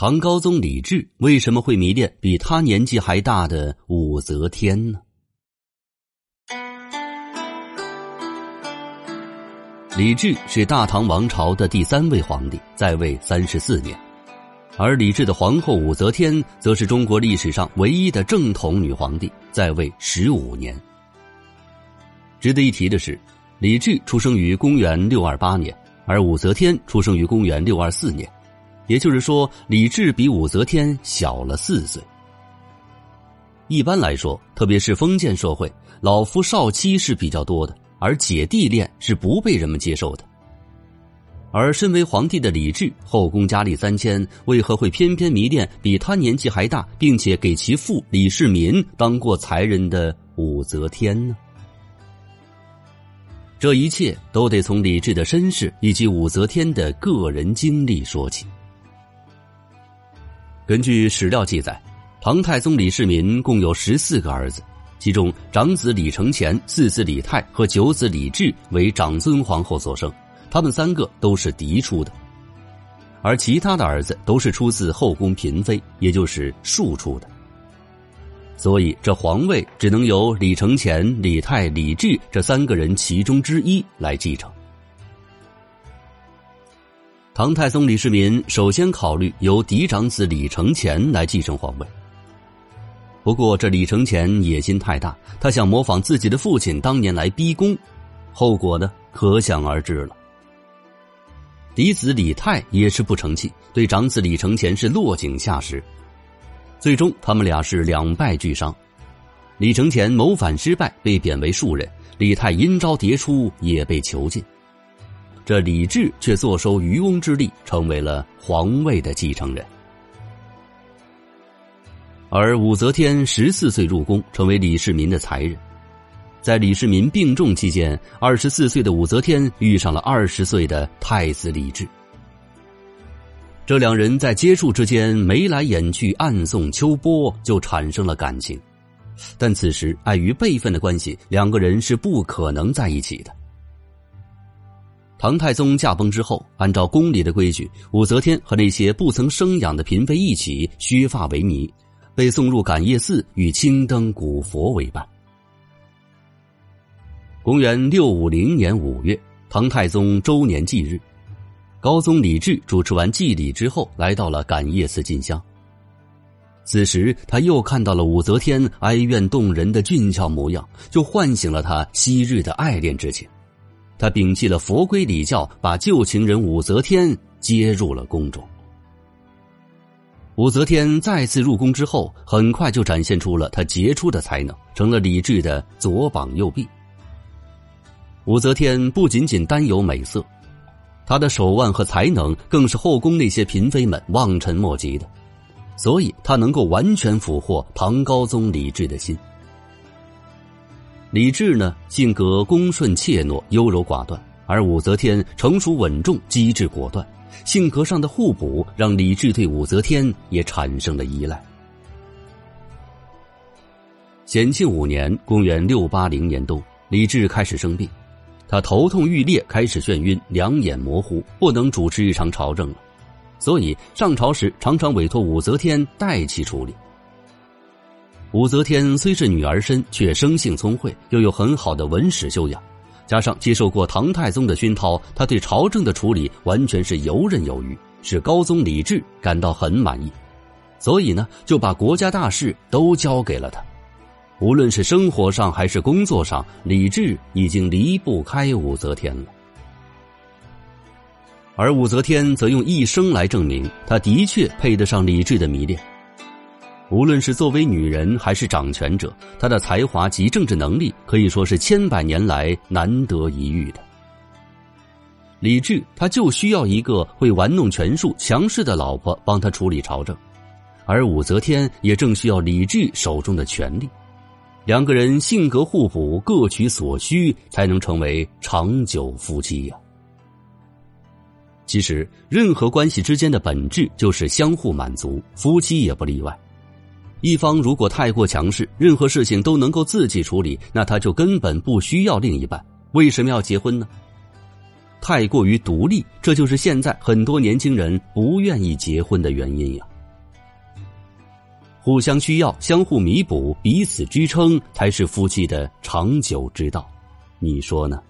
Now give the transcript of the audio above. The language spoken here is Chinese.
唐高宗李治为什么会迷恋比他年纪还大的武则天呢？李治是大唐王朝的第三位皇帝，在位三十四年，而李治的皇后武则天则是中国历史上唯一的正统女皇帝，在位十五年。值得一提的是，李治出生于公元六二八年，而武则天出生于公元六二四年。也就是说，李治比武则天小了四岁。一般来说，特别是封建社会，老夫少妻是比较多的，而姐弟恋是不被人们接受的。而身为皇帝的李治，后宫佳丽三千，为何会偏偏迷恋比他年纪还大，并且给其父李世民当过才人的武则天呢？这一切都得从李治的身世以及武则天的个人经历说起。根据史料记载，唐太宗李世民共有十四个儿子，其中长子李承乾、四子李泰和九子李治为长孙皇后所生，他们三个都是嫡出的，而其他的儿子都是出自后宫嫔妃，也就是庶出的。所以，这皇位只能由李承乾、李泰、李治这三个人其中之一来继承。唐太宗李世民首先考虑由嫡长子李承乾来继承皇位。不过，这李承乾野心太大，他想模仿自己的父亲当年来逼宫，后果呢可想而知了。嫡子李泰也是不成器，对长子李承乾是落井下石，最终他们俩是两败俱伤。李承乾谋反失败，被贬为庶人；李泰阴招迭出，也被囚禁。这李治却坐收渔翁之利，成为了皇位的继承人。而武则天十四岁入宫，成为李世民的才人。在李世民病重期间，二十四岁的武则天遇上了二十岁的太子李治。这两人在接触之间眉来眼去，暗送秋波，就产生了感情。但此时碍于辈分的关系，两个人是不可能在一起的。唐太宗驾崩之后，按照宫里的规矩，武则天和那些不曾生养的嫔妃一起削发为尼，被送入感业寺与青灯古佛为伴。公元六五零年五月，唐太宗周年忌日，高宗李治主持完祭礼之后，来到了感业寺进香。此时，他又看到了武则天哀怨动人的俊俏模样，就唤醒了他昔日的爱恋之情。他摒弃了佛规礼教，把旧情人武则天接入了宫中。武则天再次入宫之后，很快就展现出了她杰出的才能，成了李治的左膀右臂。武则天不仅仅单有美色，她的手腕和才能更是后宫那些嫔妃们望尘莫及的，所以她能够完全俘获唐高宗李治的心。李治呢，性格恭顺怯懦、优柔寡断，而武则天成熟稳重、机智果断，性格上的互补让李治对武则天也产生了依赖。显庆五年（公元六八零年冬），李治开始生病，他头痛欲裂，开始眩晕，两眼模糊，不能主持日常朝政了，所以上朝时常常委托武则天代其处理。武则天虽是女儿身，却生性聪慧，又有很好的文史修养，加上接受过唐太宗的熏陶，她对朝政的处理完全是游刃有余，使高宗李治感到很满意，所以呢，就把国家大事都交给了他。无论是生活上还是工作上，李治已经离不开武则天了。而武则天则用一生来证明，她的确配得上李治的迷恋。无论是作为女人还是掌权者，她的才华及政治能力可以说是千百年来难得一遇的。李治他就需要一个会玩弄权术、强势的老婆帮他处理朝政，而武则天也正需要李治手中的权力。两个人性格互补，各取所需，才能成为长久夫妻呀。其实，任何关系之间的本质就是相互满足，夫妻也不例外。一方如果太过强势，任何事情都能够自己处理，那他就根本不需要另一半。为什么要结婚呢？太过于独立，这就是现在很多年轻人不愿意结婚的原因呀。互相需要，相互弥补，彼此支撑，才是夫妻的长久之道。你说呢？